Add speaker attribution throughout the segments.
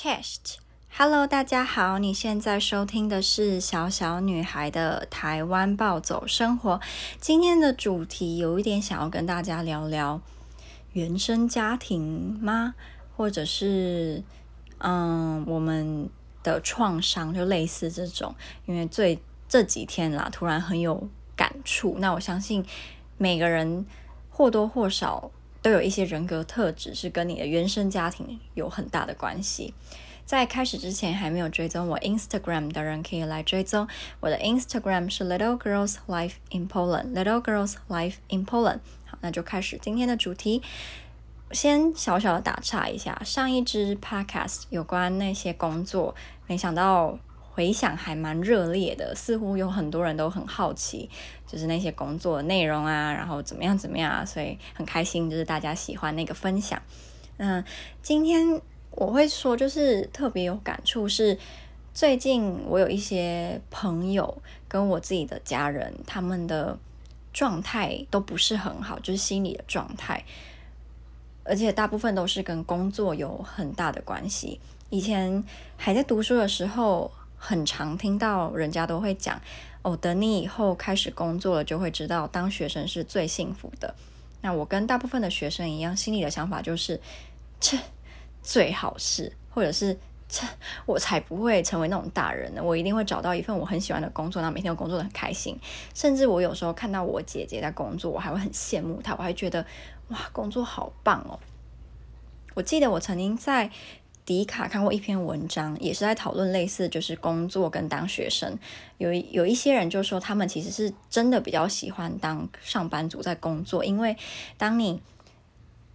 Speaker 1: Chest，Hello，大家好，你现在收听的是小小女孩的台湾暴走生活。今天的主题有一点想要跟大家聊聊原生家庭吗？或者是嗯，我们的创伤，就类似这种。因为最这几天啦，突然很有感触。那我相信每个人或多或少。都有一些人格特质是跟你的原生家庭有很大的关系。在开始之前，还没有追踪我 Instagram 的人可以来追踪我的 Instagram 是 Little Girls Life in Poland Little Girls Life in Poland。好，那就开始今天的主题。先小小的打岔一下，上一支 Podcast 有关那些工作，没想到。回响还蛮热烈的，似乎有很多人都很好奇，就是那些工作的内容啊，然后怎么样怎么样啊，所以很开心，就是大家喜欢那个分享。嗯，今天我会说，就是特别有感触，是最近我有一些朋友跟我自己的家人，他们的状态都不是很好，就是心理的状态，而且大部分都是跟工作有很大的关系。以前还在读书的时候。很常听到人家都会讲哦，等你以后开始工作了，就会知道当学生是最幸福的。那我跟大部分的学生一样，心里的想法就是，这最好是，或者是这我才不会成为那种大人呢。我一定会找到一份我很喜欢的工作，那每天都工作得很开心。甚至我有时候看到我姐姐在工作，我还会很羡慕她，我还觉得哇，工作好棒哦。我记得我曾经在。迪卡看过一篇文章，也是在讨论类似，就是工作跟当学生。有有一些人就说，他们其实是真的比较喜欢当上班族在工作，因为当你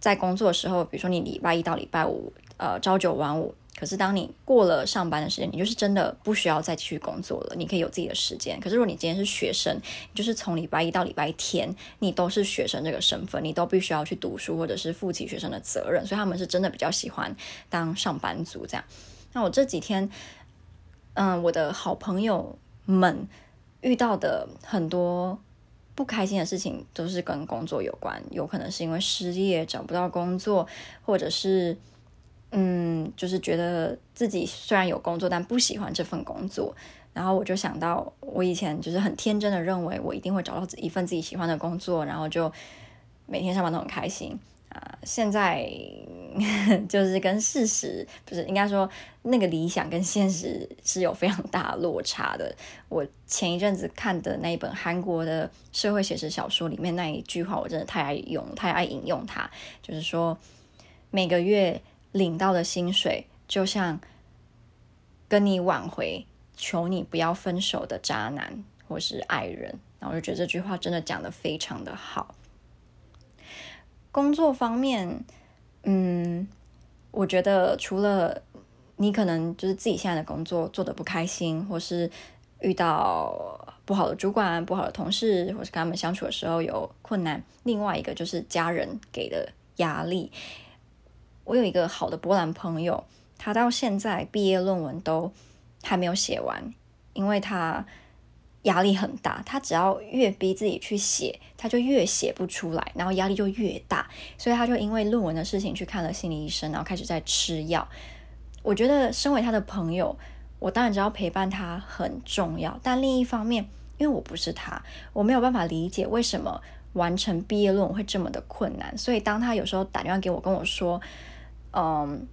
Speaker 1: 在工作的时候，比如说你礼拜一到礼拜五，呃，朝九晚五。可是，当你过了上班的时间，你就是真的不需要再继续工作了，你可以有自己的时间。可是，如果你今天是学生，就是从礼拜一到礼拜天，你都是学生这个身份，你都必须要去读书或者是负起学生的责任，所以他们是真的比较喜欢当上班族这样。那我这几天，嗯，我的好朋友们遇到的很多不开心的事情，都是跟工作有关，有可能是因为失业找不到工作，或者是。嗯，就是觉得自己虽然有工作，但不喜欢这份工作。然后我就想到，我以前就是很天真的认为，我一定会找到一份自己喜欢的工作，然后就每天上班都很开心啊。现在 就是跟事实不是应该说那个理想跟现实是有非常大落差的。我前一阵子看的那一本韩国的社会写实小说里面那一句话，我真的太爱用，太爱引用它，就是说每个月。领到的薪水就像跟你挽回、求你不要分手的渣男或是爱人，然后我就觉得这句话真的讲得非常的好。工作方面，嗯，我觉得除了你可能就是自己现在的工作做得不开心，或是遇到不好的主管、不好的同事，或是跟他们相处的时候有困难，另外一个就是家人给的压力。我有一个好的波兰朋友，他到现在毕业论文都还没有写完，因为他压力很大。他只要越逼自己去写，他就越写不出来，然后压力就越大，所以他就因为论文的事情去看了心理医生，然后开始在吃药。我觉得身为他的朋友，我当然知道陪伴他很重要，但另一方面，因为我不是他，我没有办法理解为什么完成毕业论文会这么的困难。所以当他有时候打电话给我，跟我说，嗯，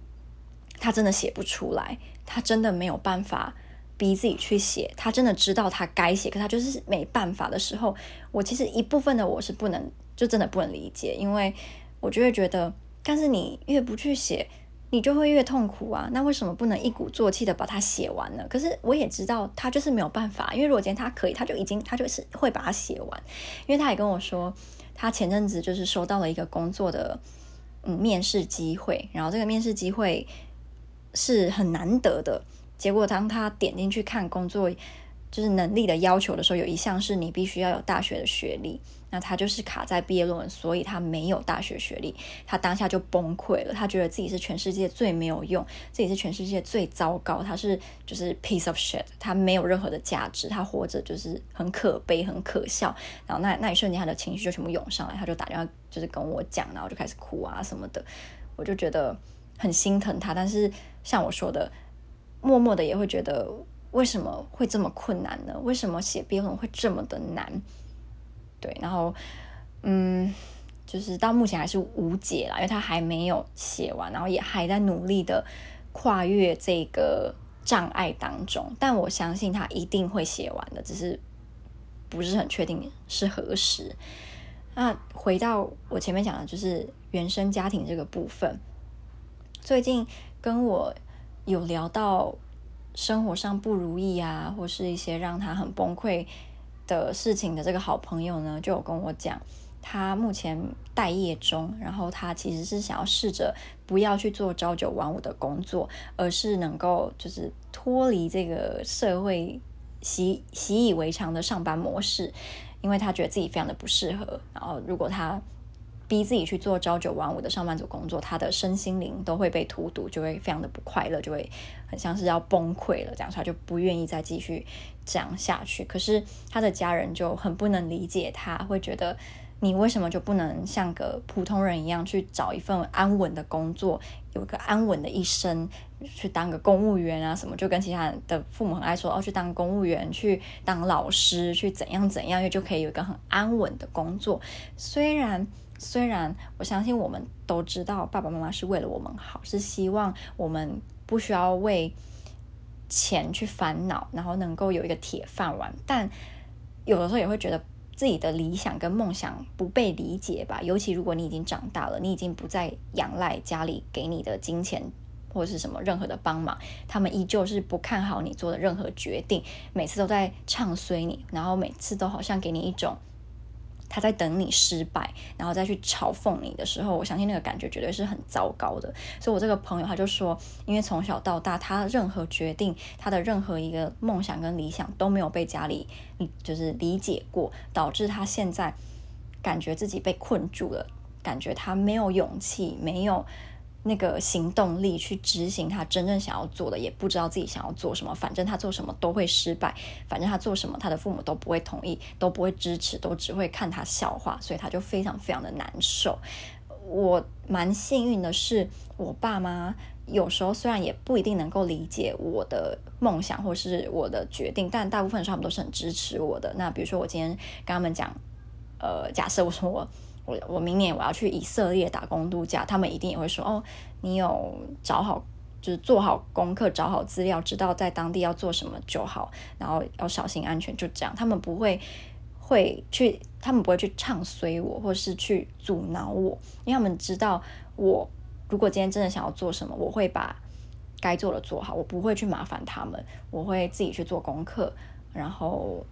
Speaker 1: 他真的写不出来，他真的没有办法逼自己去写，他真的知道他该写，可他就是没办法的时候，我其实一部分的我是不能，就真的不能理解，因为我就会觉得，但是你越不去写，你就会越痛苦啊，那为什么不能一鼓作气的把它写完呢？可是我也知道他就是没有办法，因为如果今天他可以，他就已经他就是会把它写完，因为他也跟我说，他前阵子就是收到了一个工作的。嗯，面试机会，然后这个面试机会是很难得的。结果当他点进去看工作就是能力的要求的时候，有一项是你必须要有大学的学历。那他就是卡在毕业论文，所以他没有大学学历。他当下就崩溃了，他觉得自己是全世界最没有用，自己是全世界最糟糕，他是就是 piece of shit，他没有任何的价值，他活着就是很可悲、很可笑。然后那那一瞬间，他的情绪就全部涌上来，他就打电话就是跟我讲，然后就开始哭啊什么的。我就觉得很心疼他，但是像我说的，默默的也会觉得为什么会这么困难呢？为什么写毕业论文会这么的难？对，然后嗯，就是到目前还是无解啦，因为他还没有写完，然后也还在努力的跨越这个障碍当中，但我相信他一定会写完的，只是不是很确定是何时。那回到我前面讲的，就是原生家庭这个部分。最近跟我有聊到生活上不如意啊，或是一些让他很崩溃的事情的这个好朋友呢，就有跟我讲，他目前待业中，然后他其实是想要试着不要去做朝九晚五的工作，而是能够就是脱离这个社会习习以为常的上班模式，因为他觉得自己非常的不适合，然后如果他逼自己去做朝九晚五的上班族工作，他的身心灵都会被荼毒，就会非常的不快乐，就会很像是要崩溃了，这样，他就不愿意再继续这样下去。可是他的家人就很不能理解他，会觉得你为什么就不能像个普通人一样去找一份安稳的工作，有个安稳的一生，去当个公务员啊什么？就跟其他的父母很爱说哦，去当公务员，去当老师，去怎样怎样，因为就可以有一个很安稳的工作，虽然。虽然我相信我们都知道爸爸妈妈是为了我们好，是希望我们不需要为钱去烦恼，然后能够有一个铁饭碗，但有的时候也会觉得自己的理想跟梦想不被理解吧。尤其如果你已经长大了，你已经不再仰赖家里给你的金钱或者是什么任何的帮忙，他们依旧是不看好你做的任何决定，每次都在唱衰你，然后每次都好像给你一种。他在等你失败，然后再去嘲讽你的时候，我相信那个感觉绝对是很糟糕的。所以，我这个朋友他就说，因为从小到大，他任何决定，他的任何一个梦想跟理想都没有被家里就是理解过，导致他现在感觉自己被困住了，感觉他没有勇气，没有。那个行动力去执行他真正想要做的，也不知道自己想要做什么。反正他做什么都会失败，反正他做什么他的父母都不会同意，都不会支持，都只会看他笑话，所以他就非常非常的难受。我蛮幸运的是，我爸妈有时候虽然也不一定能够理解我的梦想或是我的决定，但大部分时候他们都是很支持我的。那比如说我今天跟他们讲，呃，假设我说我。我我明年我要去以色列打工度假，他们一定也会说哦，你有找好，就是做好功课，找好资料，知道在当地要做什么就好，然后要小心安全，就这样。他们不会会去，他们不会去唱衰我，或是去阻挠我，因为他们知道我如果今天真的想要做什么，我会把该做的做好，我不会去麻烦他们，我会自己去做功课，然后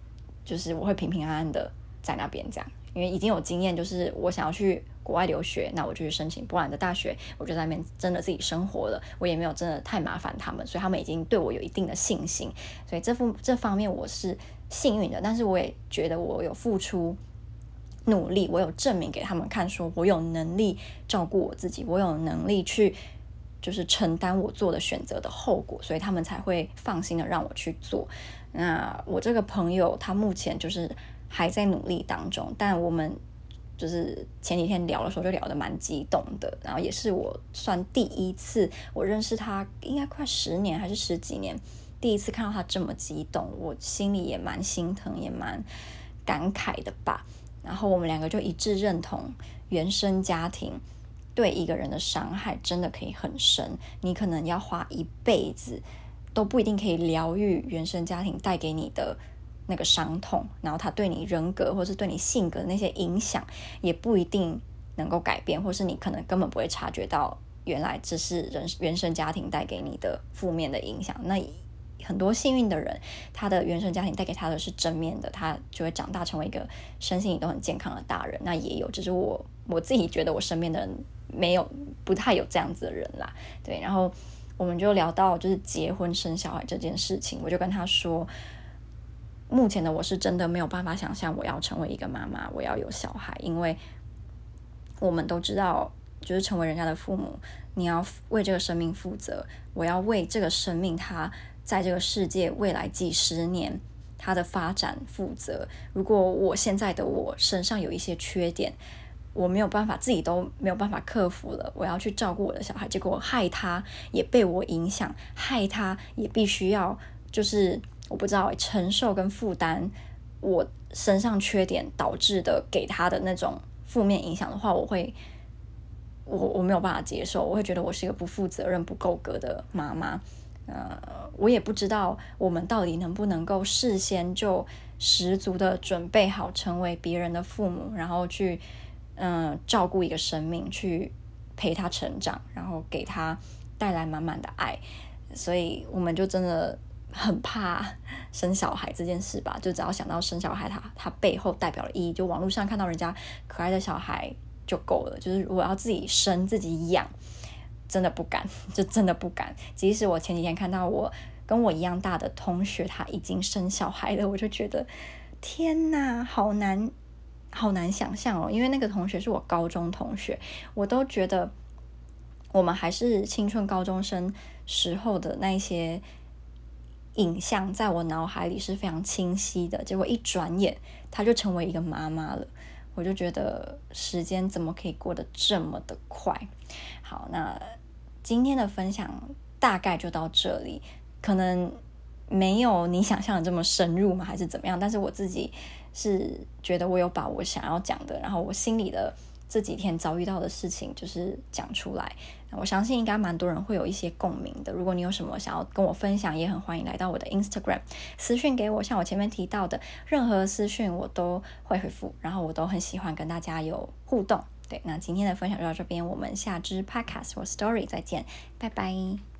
Speaker 1: 就是我会平平安安的在那边这样。因为已经有经验，就是我想要去国外留学，那我就去申请波兰的大学，我就在那边真的自己生活了，我也没有真的太麻烦他们，所以他们已经对我有一定的信心，所以这副这方面我是幸运的，但是我也觉得我有付出努力，我有证明给他们看，说我有能力照顾我自己，我有能力去就是承担我做的选择的后果，所以他们才会放心的让我去做。那我这个朋友他目前就是。还在努力当中，但我们就是前几天聊的时候就聊得蛮激动的，然后也是我算第一次，我认识他应该快十年还是十几年，第一次看到他这么激动，我心里也蛮心疼，也蛮感慨的吧。然后我们两个就一致认同，原生家庭对一个人的伤害真的可以很深，你可能要花一辈子都不一定可以疗愈原生家庭带给你的。那个伤痛，然后他对你人格或是对你性格那些影响，也不一定能够改变，或是你可能根本不会察觉到，原来这是人原生家庭带给你的负面的影响。那很多幸运的人，他的原生家庭带给他的是正面的，他就会长大成为一个身心都很健康的大人。那也有，只是我我自己觉得我身边的人没有，不太有这样子的人啦。对，然后我们就聊到就是结婚生小孩这件事情，我就跟他说。目前的我是真的没有办法想象我要成为一个妈妈，我要有小孩，因为我们都知道，就是成为人家的父母，你要为这个生命负责，我要为这个生命它在这个世界未来几十年它的发展负责。如果我现在的我身上有一些缺点，我没有办法，自己都没有办法克服了，我要去照顾我的小孩，结果害他也被我影响，害他也必须要就是我不知道承受跟负担我身上缺点导致的给他的那种负面影响的话，我会我我没有办法接受，我会觉得我是一个不负责任、不够格的妈妈。呃，我也不知道我们到底能不能够事先就十足的准备好成为别人的父母，然后去。嗯，照顾一个生命，去陪他成长，然后给他带来满满的爱，所以我们就真的很怕生小孩这件事吧。就只要想到生小孩他，他背后代表的意义，就网络上看到人家可爱的小孩就够了。就是我要自己生自己养，真的不敢，就真的不敢。即使我前几天看到我跟我一样大的同学他已经生小孩了，我就觉得天哪，好难。好难想象哦，因为那个同学是我高中同学，我都觉得我们还是青春高中生时候的那些影像，在我脑海里是非常清晰的。结果一转眼，她就成为一个妈妈了，我就觉得时间怎么可以过得这么的快？好，那今天的分享大概就到这里，可能没有你想象的这么深入嘛，还是怎么样？但是我自己。是觉得我有把我想要讲的，然后我心里的这几天遭遇到的事情，就是讲出来。我相信应该蛮多人会有一些共鸣的。如果你有什么想要跟我分享，也很欢迎来到我的 Instagram 私讯给我。像我前面提到的，任何私讯我都会回复，然后我都很喜欢跟大家有互动。对，那今天的分享就到这边，我们下支 Podcast 或 Story 再见，拜拜。